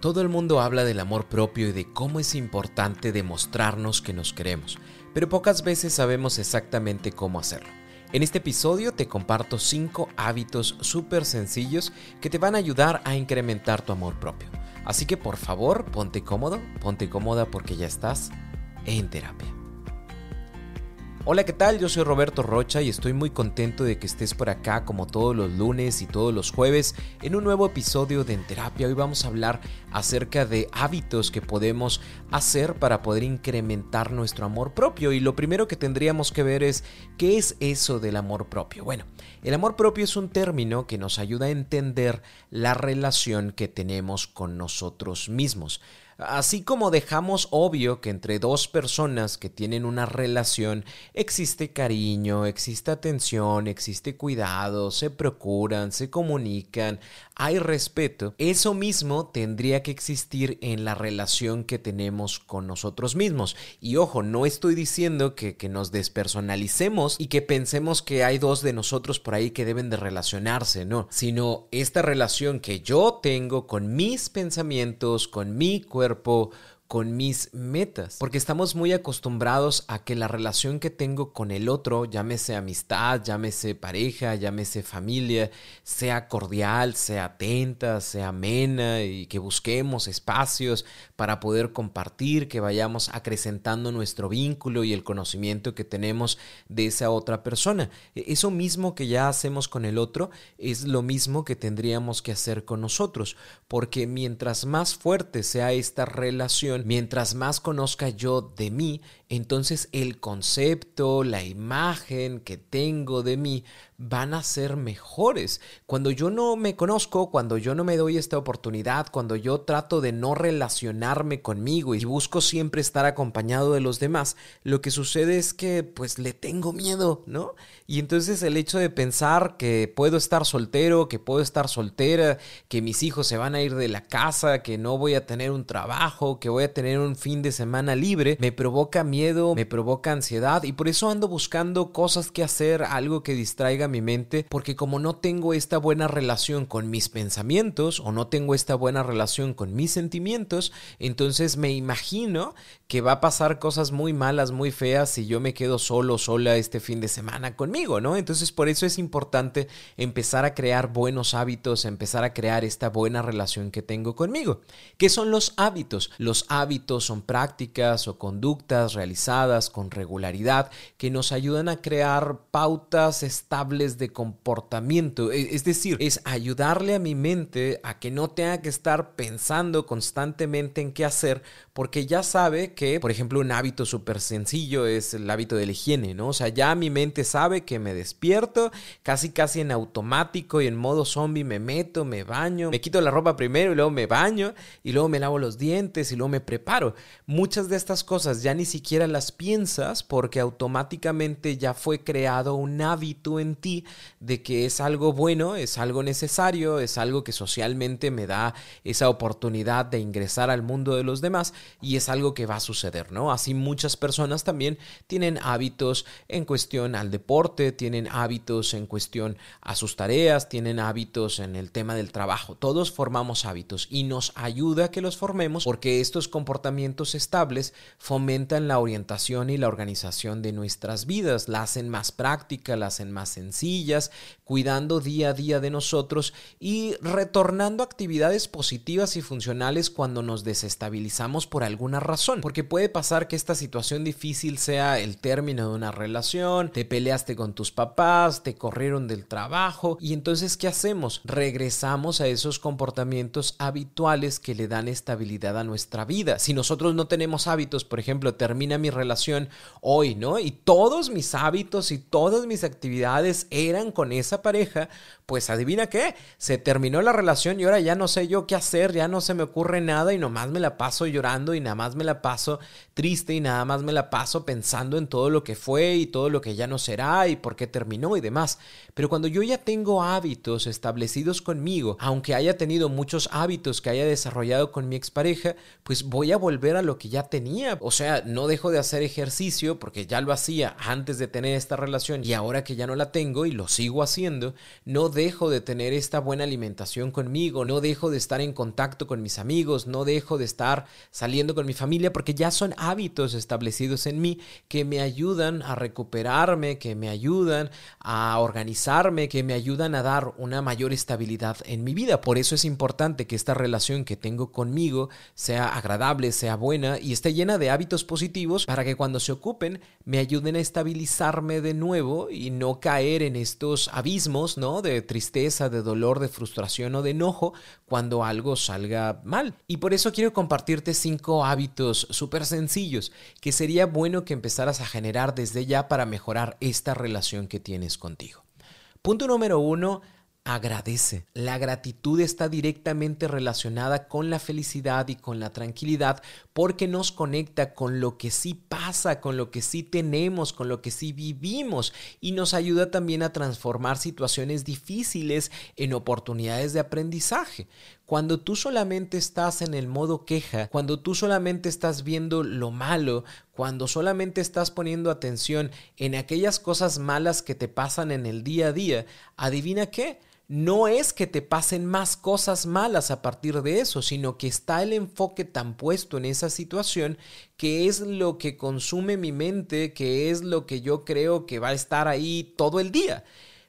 Todo el mundo habla del amor propio y de cómo es importante demostrarnos que nos queremos, pero pocas veces sabemos exactamente cómo hacerlo. En este episodio te comparto 5 hábitos súper sencillos que te van a ayudar a incrementar tu amor propio. Así que por favor, ponte cómodo, ponte cómoda porque ya estás en terapia. Hola, ¿qué tal? Yo soy Roberto Rocha y estoy muy contento de que estés por acá como todos los lunes y todos los jueves en un nuevo episodio de En Terapia. Hoy vamos a hablar acerca de hábitos que podemos hacer para poder incrementar nuestro amor propio y lo primero que tendríamos que ver es ¿qué es eso del amor propio? Bueno, el amor propio es un término que nos ayuda a entender la relación que tenemos con nosotros mismos. Así como dejamos obvio que entre dos personas que tienen una relación existe cariño, existe atención, existe cuidado, se procuran, se comunican, hay respeto, eso mismo tendría que existir en la relación que tenemos con nosotros mismos. Y ojo, no estoy diciendo que, nos despersonalicemos y que pensemos que hay dos de nosotros por ahí que deben de relacionarse, no, sino esta relación que yo tengo con mis pensamientos, con mi cuerpo, cuerpo con mis metas, porque estamos muy acostumbrados a que la relación que tengo con el otro, llámese amistad, llámese pareja, llámese familia, sea cordial, sea atenta, sea amena y que busquemos espacios para poder compartir, que vayamos acrecentando nuestro vínculo y el conocimiento que tenemos de esa otra persona. E, eso mismo que ya hacemos con el otro es lo mismo que tendríamos que hacer con nosotros, porque mientras más fuerte sea esta relación, mientras más conozca yo de mí, entonces el concepto, la imagen que tengo de mí van a ser mejores. Cuando yo no me conozco, cuando yo no me doy esta oportunidad, cuando yo trato de no relacionarme conmigo y busco siempre estar acompañado de los demás, lo que sucede es que pues le tengo miedo, ¿no? Y entonces el hecho de pensar que puedo estar soltero, que puedo estar soltera, que mis hijos se van a ir de la casa, que no voy a tener un trabajo, que voy a tener un fin de semana libre, me provoca miedo, me provoca ansiedad y por eso ando buscando cosas que hacer, algo que distraiga mi mente, porque como no tengo esta buena relación con mis pensamientos o no tengo esta buena relación con mis sentimientos, entonces me imagino que va a pasar cosas muy malas, muy feas si yo me quedo solo, sola este fin de semana conmigo, ¿no? Entonces por eso es importante empezar a crear buenos hábitos, empezar a crear esta buena relación que tengo conmigo. ¿Qué son los hábitos? Los hábitos son prácticas o conductas con regularidad que nos ayudan a crear pautas estables de comportamiento. E, es decir, es ayudarle a mi mente a que no tenga que estar pensando constantemente en qué hacer, porque ya sabe que, por ejemplo, un hábito súper sencillo es el hábito de la higiene, ¿no? O sea, ya mi mente sabe que me despierto casi casi en automático y en modo zombie me meto, me baño, me quito la ropa primero y luego me baño y luego me lavo los dientes y luego me preparo. Muchas de estas cosas ya ni siquiera las piensas porque automáticamente ya fue creado un hábito en ti de que es algo bueno, es algo necesario, es algo que socialmente me da esa oportunidad de ingresar al mundo de los demás y es algo que va a suceder, ¿no? Así muchas personas también tienen hábitos en cuestión al deporte, tienen hábitos en cuestión a sus tareas, tienen hábitos en el tema del trabajo. Todos formamos hábitos y nos ayuda a que los formemos porque estos comportamientos estables fomentan la orientación y la organización de nuestras vidas, la hacen más práctica, la hacen más sencilla sencillas, cuidando día a día de nosotros y retornando actividades positivas y funcionales cuando nos desestabilizamos por alguna razón. Porque puede pasar que esta situación difícil sea el término de una relación, te peleaste con tus papás, te corrieron del trabajo y entonces ¿qué hacemos? Regresamos a esos comportamientos habituales que le dan estabilidad a nuestra vida. Si nosotros no tenemos hábitos, por ejemplo, termina mi relación hoy, ¿no? Y todos mis hábitos y todas mis actividades eran con esa pareja, pues adivina qué, se terminó la relación y ahora ya no sé yo qué hacer, ya no se me ocurre nada y nomás me la paso llorando y nada más me la paso triste y nada más me la paso pensando en todo lo que fue y todo lo que ya no será y por qué terminó y demás. Pero cuando yo ya tengo hábitos establecidos conmigo, aunque haya tenido muchos hábitos que haya desarrollado con mi expareja, pues voy a volver a lo que ya tenía. O sea, no dejo de hacer ejercicio porque ya lo hacía antes de tener esta relación y ahora que ya no la tengo y lo sigo haciendo, no dejo de tener esta buena alimentación conmigo, no dejo de estar en contacto con mis amigos, no dejo de estar saliendo con mi familia porque ya son hábitos establecidos en mí que me ayudan a recuperarme, que me ayudan a organizarme, que me ayudan a dar una mayor estabilidad en mi vida. Por eso es importante que esta relación que tengo conmigo sea agradable, sea buena y esté llena de hábitos positivos para que cuando se ocupen me ayuden a estabilizarme de nuevo y no caer en estos abismos, ¿no? De tristeza, de dolor, de frustración o de enojo cuando algo salga mal. Y por eso quiero compartirte cinco hábitos súper sencillos que sería bueno que empezaras a generar desde ya para mejorar esta relación que tienes contigo. Punto número uno, agradece. La gratitud está directamente relacionada con la felicidad y con la tranquilidad porque nos conecta con lo que sí pasa, con lo que sí tenemos, con lo que sí vivimos y nos ayuda también a transformar situaciones difíciles en oportunidades de aprendizaje. Cuando tú solamente estás en el modo queja, cuando tú solamente estás viendo lo malo, cuando solamente estás poniendo atención en aquellas cosas malas que te pasan en el día a día, adivina qué, no es que te pasen más cosas malas a partir de eso, sino que está el enfoque tan puesto en esa situación que es lo que consume mi mente, que es lo que yo creo que va a estar ahí todo el día.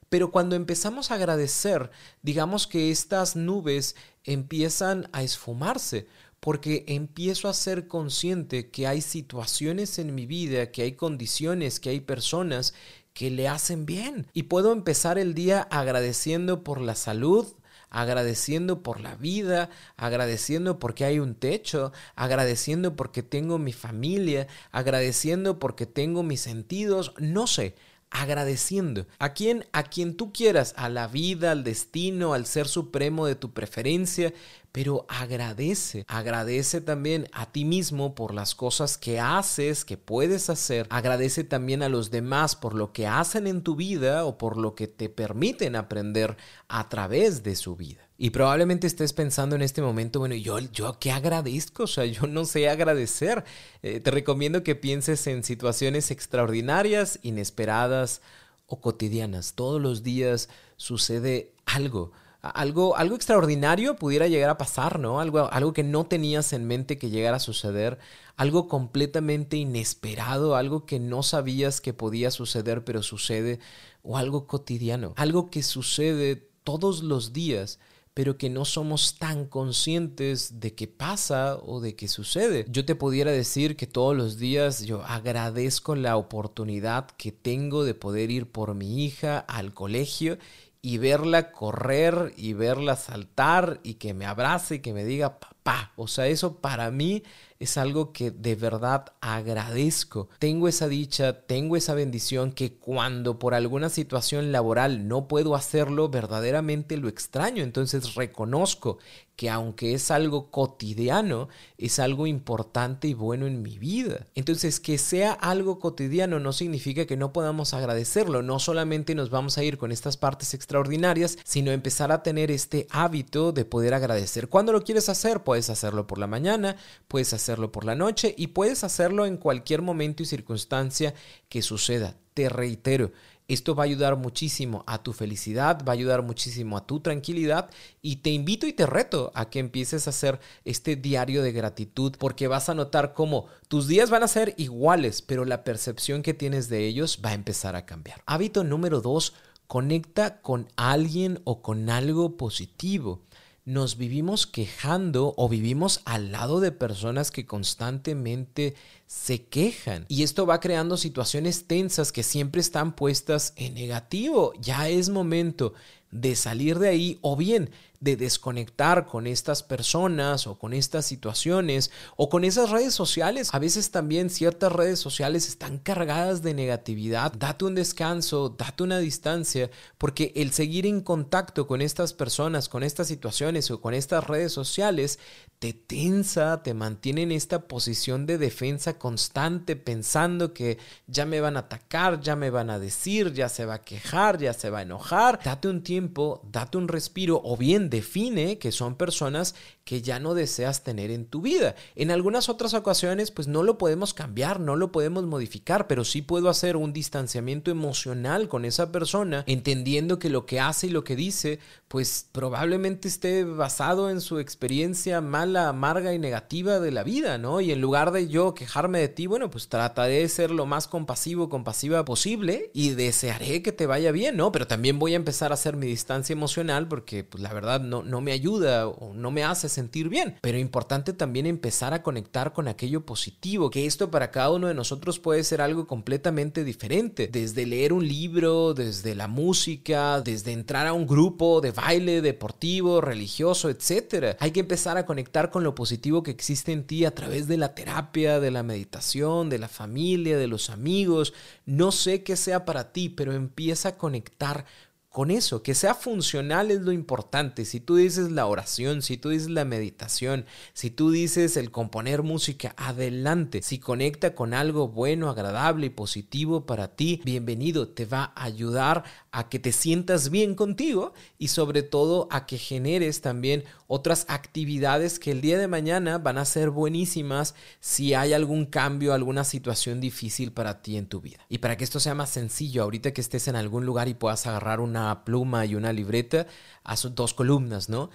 Pero cuando empezamos a agradecer, digamos que estas nubes empiezan a esfumarse, porque empiezo a ser consciente que hay situaciones en mi vida, que hay condiciones, que hay personas que le hacen bien. Y puedo empezar el día agradeciendo por la salud, agradeciendo por la vida, agradeciendo porque hay un techo, agradeciendo porque tengo mi familia, agradeciendo porque tengo mis sentidos, no sé, agradeciendo. A quien a quien tú quieras, a la vida, al destino, al ser supremo de tu preferencia, pero agradece, agradece también a ti mismo por las cosas que haces, que puedes hacer, agradece también a los demás por lo que hacen en tu vida o por lo que te permiten aprender a través de su vida. Y probablemente estés pensando en este momento, bueno, yo, yo qué agradezco, o sea, yo no sé agradecer. Eh, te recomiendo que pienses en situaciones extraordinarias, inesperadas o cotidianas. Todos los días sucede algo algo, algo extraordinario pudiera llegar a pasar, ¿no? Algo, algo que no tenías en mente que llegara a suceder, algo completamente inesperado, algo que no sabías que podía suceder, pero sucede, o algo cotidiano, algo que sucede todos los días pero que no somos tan conscientes de que pasa o de que sucede. Yo te pudiera decir que todos los días yo agradezco la oportunidad que tengo de poder ir por mi hija al colegio y verla correr y verla saltar y que me abrace y que me diga papá. O sea, eso para mí es algo que de verdad agradezco. Tengo esa dicha, tengo esa bendición que cuando por alguna situación laboral no puedo hacerlo, verdaderamente lo extraño. Entonces reconozco que aunque es algo cotidiano, es algo importante y bueno en mi vida. Entonces, que sea algo cotidiano no significa que no podamos agradecerlo. No solamente nos vamos a ir con estas partes extraordinarias, sino empezar a tener este hábito de poder agradecer. Cuando lo quieres hacer, puedes hacerlo por la mañana, puedes hacerlo por la noche y puedes hacerlo en cualquier momento y circunstancia que suceda. Te reitero, esto va a ayudar muchísimo a tu felicidad, va a ayudar muchísimo a tu tranquilidad y te invito y te reto a que empieces a hacer este diario de gratitud porque vas a notar cómo tus días van a ser iguales, pero la percepción que tienes de ellos va a empezar a cambiar. Hábito número dos, conecta con alguien o con algo positivo nos vivimos quejando o vivimos al lado de personas que constantemente se quejan. Y esto va creando situaciones tensas que siempre están puestas en negativo. Ya es momento de salir de ahí o bien de desconectar con estas personas o con estas situaciones o con esas redes sociales. A veces también ciertas redes sociales están cargadas de negatividad. Date un descanso, date una distancia, porque el seguir en contacto con estas personas, con estas situaciones o con estas redes sociales te tensa, te mantiene en esta posición de defensa constante, pensando que ya me van a atacar, ya me van a decir, ya se va a quejar, ya se va a enojar. Date un tiempo, date un respiro o bien define que son personas que ya no deseas tener en tu vida. En algunas otras ocasiones, pues no lo podemos cambiar, no lo podemos modificar, pero sí puedo hacer un distanciamiento emocional con esa persona, entendiendo que lo que hace y lo que dice, pues probablemente esté basado en su experiencia mala, amarga y negativa de la vida, ¿no? Y en lugar de yo quejarme de ti, bueno, pues trataré de ser lo más compasivo, compasiva posible y desearé que te vaya bien, ¿no? Pero también voy a empezar a hacer mi distancia emocional porque, pues la verdad, no, no me ayuda o no me hace sentir bien. Pero importante también empezar a conectar con aquello positivo, que esto para cada uno de nosotros puede ser algo completamente diferente. Desde leer un libro, desde la música, desde entrar a un grupo de baile deportivo, religioso, etc. Hay que empezar a conectar con lo positivo que existe en ti a través de la terapia, de la meditación, de la familia, de los amigos. No sé qué sea para ti, pero empieza a conectar con eso, que sea funcional es lo importante. Si tú dices la oración, si tú dices la meditación, si tú dices el componer música, adelante. Si conecta con algo bueno, agradable y positivo para ti, bienvenido, te va a ayudar a que te sientas bien contigo y sobre todo a que generes también otras actividades que el día de mañana van a ser buenísimas si hay algún cambio, alguna situación difícil para ti en tu vida. Y para que esto sea más sencillo, ahorita que estés en algún lugar y puedas agarrar una pluma y una libreta, haz dos columnas, ¿no?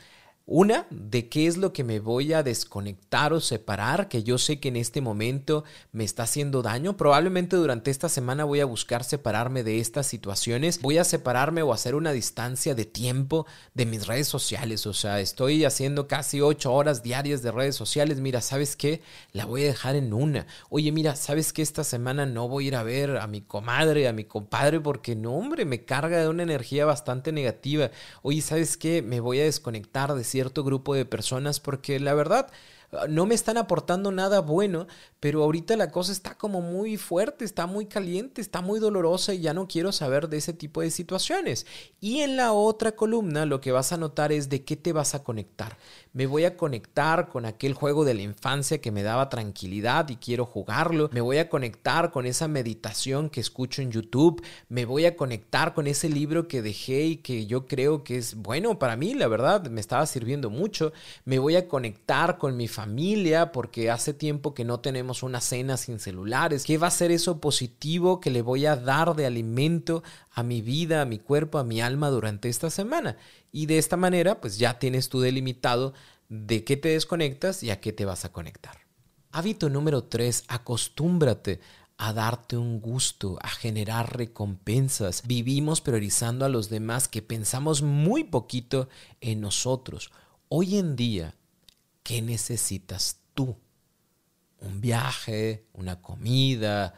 Una, de qué es lo que me voy a desconectar o separar, que yo sé que en este momento me está haciendo daño. Probablemente durante esta semana voy a buscar separarme de estas situaciones. Voy a separarme o hacer una distancia de tiempo de mis redes sociales. O sea, estoy haciendo casi ocho horas diarias de redes sociales. Mira, ¿sabes qué? La voy a dejar en una. Oye, mira, ¿sabes qué? Esta semana no voy a ir a ver a mi comadre, a mi compadre, porque no, hombre, me carga de una energía bastante negativa. Oye, ¿sabes qué? Me voy a desconectar de cierto grupo de personas porque la verdad no me están aportando nada bueno, pero ahorita la cosa está como muy fuerte, está muy caliente, está muy dolorosa y ya no quiero saber de ese tipo de situaciones. Y en la otra columna lo que vas a notar es de qué te vas a conectar. Me voy a conectar con aquel juego de la infancia que me daba tranquilidad y quiero jugarlo. Me voy a conectar con esa meditación que escucho en YouTube. Me voy a conectar con ese libro que dejé y que yo creo que es bueno para mí, la verdad, me estaba sirviendo mucho. Me voy a conectar con mi familia porque hace tiempo que no tenemos una cena sin celulares. ¿Qué va a ser eso positivo que le voy a dar de alimento a mi vida, a mi cuerpo, a mi alma durante esta semana? Y de esta manera, pues ya tienes tú delimitado de qué te desconectas y a qué te vas a conectar. Hábito número 3, acostúmbrate a darte un gusto, a generar recompensas. Vivimos priorizando a los demás que pensamos muy poquito en nosotros. Hoy en día ¿qué necesitas tú? Un viaje, una comida,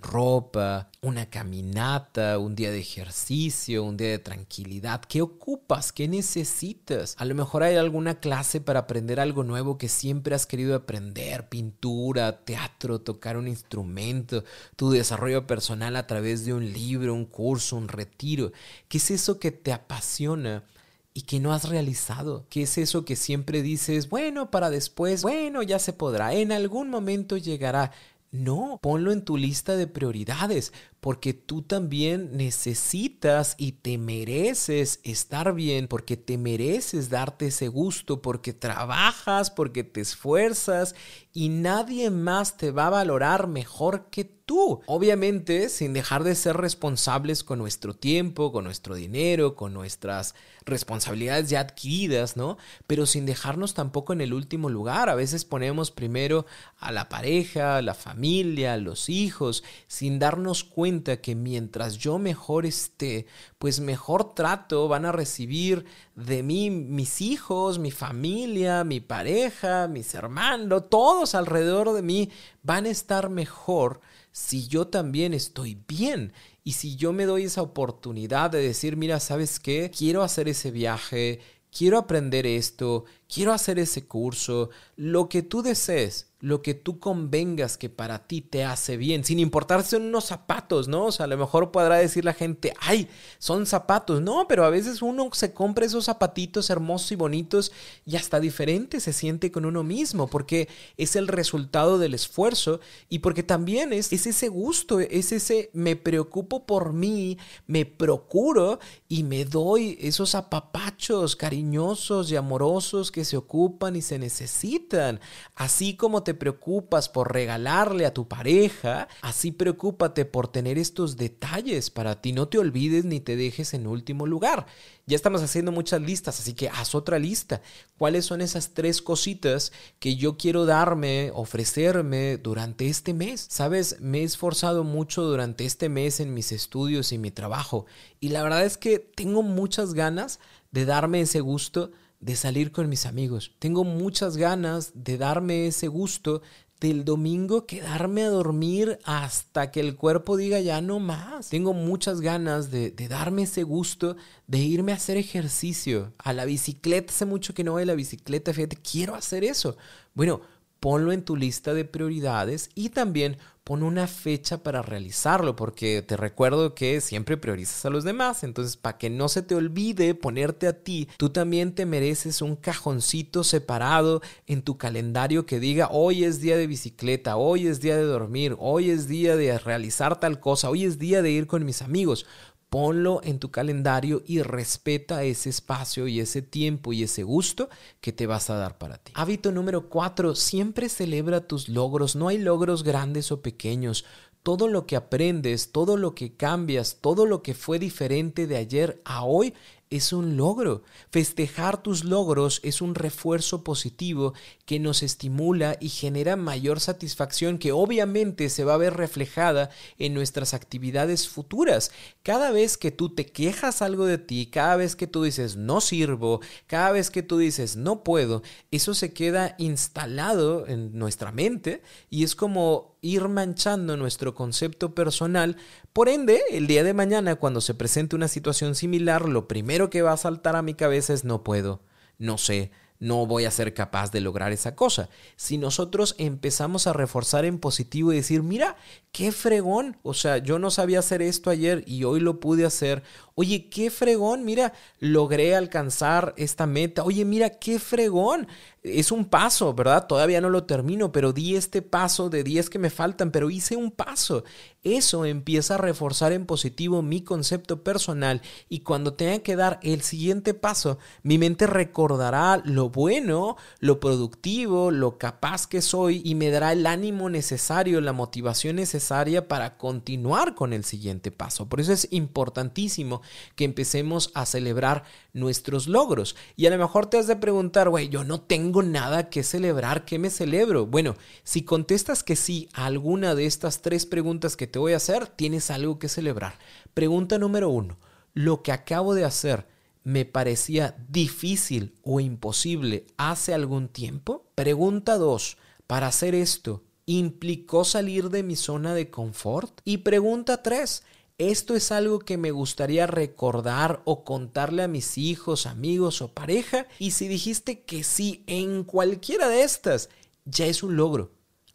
ropa, una caminata, un día de ejercicio, un día de tranquilidad. ¿Qué ocupas? ¿Qué necesitas? A lo mejor hay alguna clase para aprender algo nuevo que siempre has querido aprender, pintura, teatro, tocar un instrumento, tu desarrollo personal a través de un libro, un curso, un retiro. ¿Qué es eso que te apasiona? y que no has realizado. ¿Qué es eso que siempre dices, bueno, para después, bueno, ya se podrá, en algún momento llegará? No, ponlo en tu lista de prioridades, porque tú también necesitas y te mereces estar bien, porque te mereces darte ese gusto, porque trabajas, porque te esfuerzas y nadie más te va a valorar mejor que tú. Obviamente, sin dejar de ser responsables con nuestro tiempo, con nuestro dinero, con nuestras responsabilidades ya adquiridas, ¿no? Pero sin dejarnos tampoco en el último lugar. A veces ponemos primero a la pareja, a la familia, a los hijos, sin darnos cuenta que mientras yo mejor esté, pues mejor trato van a recibir de mí mis hijos, mi familia, mi pareja, mis hermanos, todos alrededor de mí van a estar mejor si yo también estoy bien. Y si yo me doy esa oportunidad de decir, mira, ¿sabes qué? Quiero hacer ese viaje, quiero aprender esto, quiero hacer ese curso, lo que tú desees lo que tú convengas que para ti te hace bien, sin importar si son unos zapatos, ¿no? O sea, a lo mejor podrá decir la gente, ay, son zapatos, no, pero a veces uno se compra esos zapatitos hermosos y bonitos y hasta diferente se siente con uno mismo, porque es el resultado del esfuerzo y porque también es, es ese gusto, es ese me preocupo por mí, me procuro y me doy esos apapachos cariñosos y amorosos que se ocupan y se necesitan, así como te preocupas por regalarle a tu pareja, así preocúpate por tener estos detalles para ti. No te olvides ni te dejes en último lugar. Ya estamos haciendo muchas listas, así que haz otra lista. ¿Cuáles son esas tres cositas que yo quiero darme, ofrecerme durante este mes? Sabes, me he esforzado mucho durante este mes en mis estudios y mi trabajo y la verdad es que tengo muchas ganas de darme ese gusto de salir con mis amigos. Tengo muchas ganas de darme ese gusto del domingo quedarme a dormir hasta que el cuerpo diga ya no más. Tengo muchas ganas de, de, darme ese gusto de irme a hacer ejercicio. A la bicicleta, hace mucho que no voy a la bicicleta, fíjate, quiero hacer eso. Bueno, ponlo en tu lista de prioridades y también pon una fecha para realizarlo, porque te recuerdo que siempre priorizas a los demás, entonces para que no se te olvide ponerte a ti, tú también te mereces un cajoncito separado en tu calendario que diga hoy es día de bicicleta, hoy es día de dormir, hoy es día de realizar tal cosa, hoy es día de ir con mis amigos ponlo en tu calendario y respeta ese espacio y ese tiempo y ese gusto que te vas a dar para ti. Hábito número cuatro, siempre celebra tus logros. No hay logros grandes o pequeños. Todo lo que aprendes, todo lo que cambias, todo lo que fue diferente de ayer a hoy es un logro. Festejar tus logros es un refuerzo positivo que nos estimula y genera mayor satisfacción que obviamente se va a ver reflejada en nuestras actividades futuras. Cada vez que tú te quejas algo de ti, cada vez que tú dices no sirvo, cada vez que tú dices no puedo, eso se queda instalado en nuestra mente y es como ir manchando nuestro concepto personal. Por ende, el día de mañana, cuando se presente una situación similar, lo primero que va a saltar a mi cabeza es no puedo, no sé, no voy a ser capaz de lograr esa cosa. Si nosotros empezamos a reforzar en positivo y decir, mira, qué fregón, o sea, yo no sabía hacer esto ayer y hoy lo pude hacer, Oye, qué fregón, mira, logré alcanzar esta meta. Oye, mira, qué fregón. Es un paso, ¿verdad? Todavía no lo termino, pero di este paso de 10 que me faltan, pero hice un paso. Eso empieza a reforzar en positivo mi concepto personal y cuando tenga que dar el siguiente paso, mi mente recordará lo bueno, lo productivo, lo capaz que soy y me dará el ánimo necesario, la motivación necesaria para continuar con el siguiente paso. Por eso es importantísimo que empecemos a celebrar nuestros logros. Y a lo mejor te has de preguntar, güey, yo no tengo nada que celebrar, ¿qué me celebro? Bueno, si contestas que sí a alguna de estas tres preguntas que te voy a hacer, tienes algo que celebrar. Pregunta número uno, ¿lo que acabo de hacer me parecía difícil o imposible hace algún tiempo? Pregunta dos, para hacer esto, ¿implicó salir de mi zona de confort? Y pregunta tres, esto es algo que me gustaría recordar o contarle a mis hijos, amigos o pareja. Y si dijiste que sí en cualquiera de estas, ya es un logro.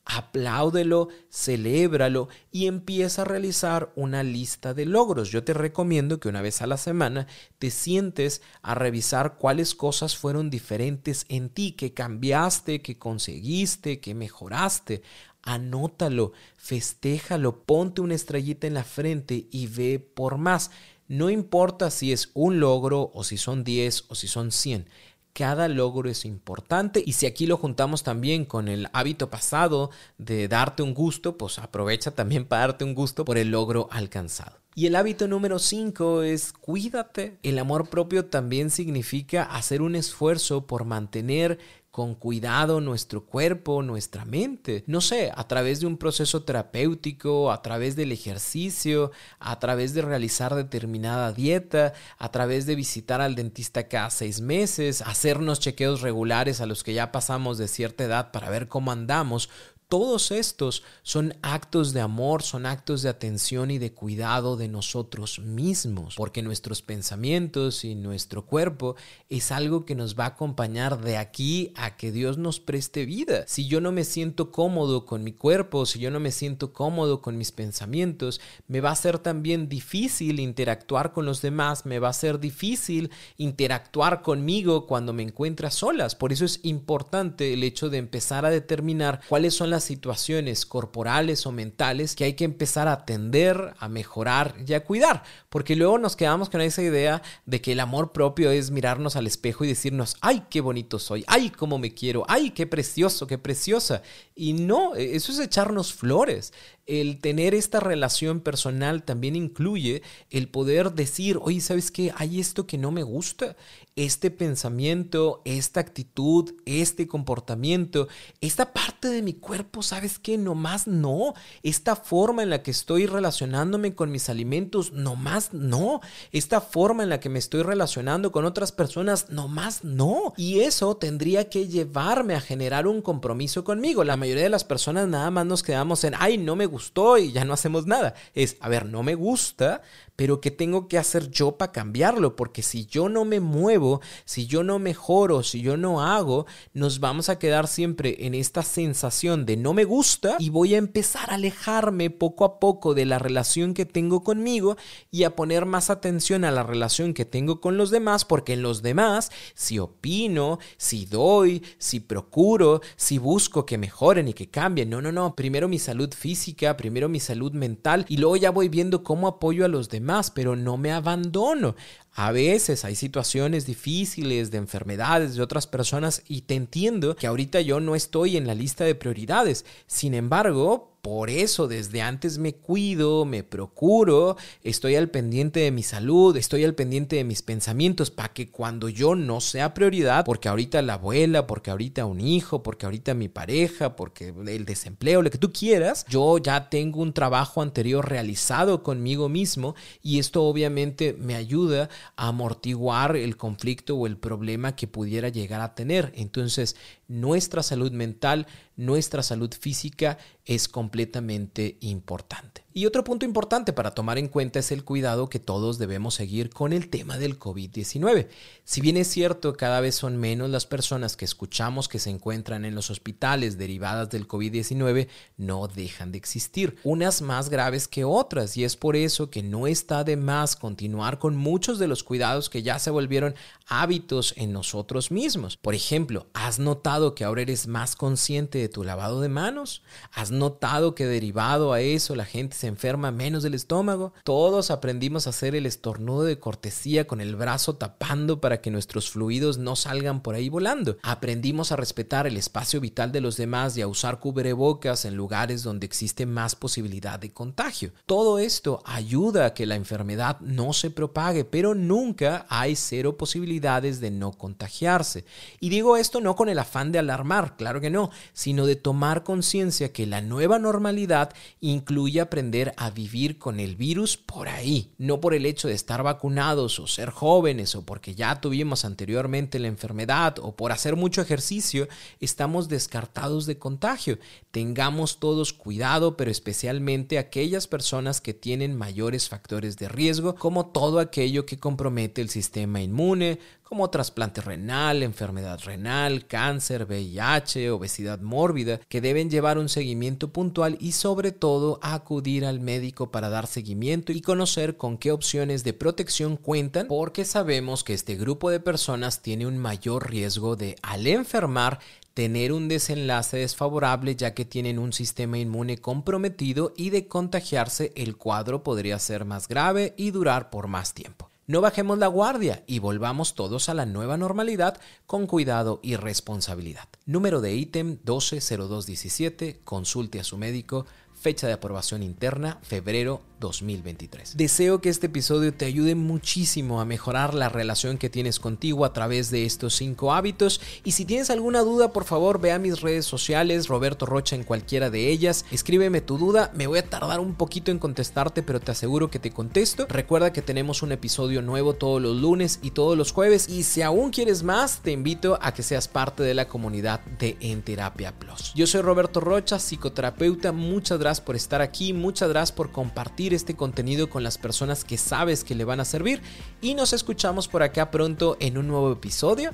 Apláudelo, celébralo y empieza a realizar una lista de logros. Yo te recomiendo que una vez a la semana te sientes a revisar cuáles cosas fueron diferentes en ti, que cambiaste, que conseguiste, que mejoraste anótalo, festéjalo, ponte una estrellita en la frente y ve por más. No importa si es un logro o si son 10 o si son 100. Cada logro es importante y si aquí lo juntamos también con el hábito pasado de darte un gusto, pues aprovecha también para darte un gusto por el logro alcanzado. Y el hábito número 5 es cuídate. El amor propio también significa hacer un esfuerzo por mantener con cuidado nuestro cuerpo, nuestra mente. No sé, a través de un proceso terapéutico, a través del ejercicio, a través de realizar determinada dieta, a través de visitar al dentista cada seis meses, hacernos chequeos regulares a los que ya pasamos de cierta edad para ver cómo andamos. Todos estos son actos de amor, son actos de atención y de cuidado de nosotros mismos, porque nuestros pensamientos y nuestro cuerpo es algo que nos va a acompañar de aquí a que Dios nos preste vida. Si yo no me siento cómodo con mi cuerpo, si yo no me siento cómodo con mis pensamientos, me va a ser también difícil interactuar con los demás, me va a ser difícil interactuar conmigo cuando me encuentre a solas. Por eso es importante el hecho de empezar a determinar cuáles son las situaciones corporales o mentales que hay que empezar a atender, a mejorar y a cuidar, porque luego nos quedamos con esa idea de que el amor propio es mirarnos al espejo y decirnos, ay, qué bonito soy, ay, cómo me quiero, ay, qué precioso, qué preciosa. Y no, eso es echarnos flores el tener esta relación personal también incluye el poder decir, oye, ¿sabes qué? Hay esto que no me gusta, este pensamiento, esta actitud, este comportamiento, esta parte de mi cuerpo, ¿sabes qué? Nomás no, esta forma en la que estoy relacionándome con mis alimentos, nomás no, esta forma en la que me estoy relacionando con otras personas, nomás no. Y eso tendría que llevarme a generar un compromiso conmigo. La mayoría de las personas nada más nos quedamos en, ay, no me gustó y ya no hacemos nada. Es, a ver, no me gusta, pero ¿qué tengo que hacer yo para cambiarlo? Porque si yo no me muevo, si yo no mejoro, si yo no hago, nos vamos a quedar siempre en esta sensación de no me gusta y voy a empezar a alejarme poco a poco de la relación que tengo conmigo y a poner más atención a la relación que tengo con los demás, porque en los demás, si opino, si doy, si procuro, si busco que mejoren y que cambien, no, no, no, primero mi salud física, primero mi salud mental y luego ya voy viendo cómo apoyo a los demás más, pero no me abandono. A veces hay situaciones difíciles de enfermedades de otras personas y te entiendo que ahorita yo no estoy en la lista de prioridades. Sin embargo, por eso desde antes me cuido, me procuro, estoy al pendiente de mi salud, estoy al pendiente de mis pensamientos para que cuando yo no sea prioridad, porque ahorita la abuela, porque ahorita un hijo, porque ahorita mi pareja, porque el desempleo, lo que tú quieras, yo ya tengo un trabajo anterior realizado conmigo mismo y esto obviamente me ayuda a amortiguar el conflicto o el problema que pudiera llegar a tener. Entonces, nuestra salud mental, nuestra salud física es completamente importante. Y otro punto importante para tomar en cuenta es el cuidado que todos debemos seguir con el tema del COVID-19. Si bien es cierto, cada vez son menos las personas que escuchamos que se encuentran en los hospitales derivadas del COVID-19, no dejan de existir, unas más graves que otras, y es por eso que no está de más continuar con muchos de los cuidados que ya se volvieron hábitos en nosotros mismos. Por ejemplo, ¿has notado que ahora eres más consciente de tu lavado de manos? ¿Has notado que derivado a eso la gente se enferma menos del estómago. Todos aprendimos a hacer el estornudo de cortesía con el brazo tapando para que nuestros fluidos no salgan por ahí volando. Aprendimos a respetar el espacio vital de los demás y a usar cubrebocas en lugares donde existe más posibilidad de contagio. Todo esto ayuda a que la enfermedad no se propague, pero nunca hay cero posibilidades de no contagiarse. Y digo esto no con el afán de alarmar, claro que no, sino de tomar conciencia que la nueva normalidad incluye aprender a vivir con el virus por ahí, no por el hecho de estar vacunados o ser jóvenes o porque ya tuvimos anteriormente la enfermedad o por hacer mucho ejercicio, estamos descartados de contagio. Tengamos todos cuidado, pero especialmente aquellas personas que tienen mayores factores de riesgo, como todo aquello que compromete el sistema inmune, como trasplante renal, enfermedad renal, cáncer, VIH, obesidad mórbida, que deben llevar un seguimiento puntual y sobre todo acudir al médico para dar seguimiento y conocer con qué opciones de protección cuentan porque sabemos que este grupo de personas tiene un mayor riesgo de al enfermar tener un desenlace desfavorable ya que tienen un sistema inmune comprometido y de contagiarse el cuadro podría ser más grave y durar por más tiempo. No bajemos la guardia y volvamos todos a la nueva normalidad con cuidado y responsabilidad. Número de ítem 120217. Consulte a su médico fecha de aprobación interna, febrero 2023. Deseo que este episodio te ayude muchísimo a mejorar la relación que tienes contigo a través de estos cinco hábitos y si tienes alguna duda por favor ve a mis redes sociales Roberto Rocha en cualquiera de ellas, escríbeme tu duda, me voy a tardar un poquito en contestarte pero te aseguro que te contesto. Recuerda que tenemos un episodio nuevo todos los lunes y todos los jueves y si aún quieres más te invito a que seas parte de la comunidad de En Terapia Plus. Yo soy Roberto Rocha, psicoterapeuta, muchas por estar aquí, muchas gracias por compartir este contenido con las personas que sabes que le van a servir y nos escuchamos por acá pronto en un nuevo episodio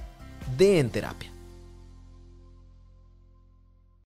de En Terapia.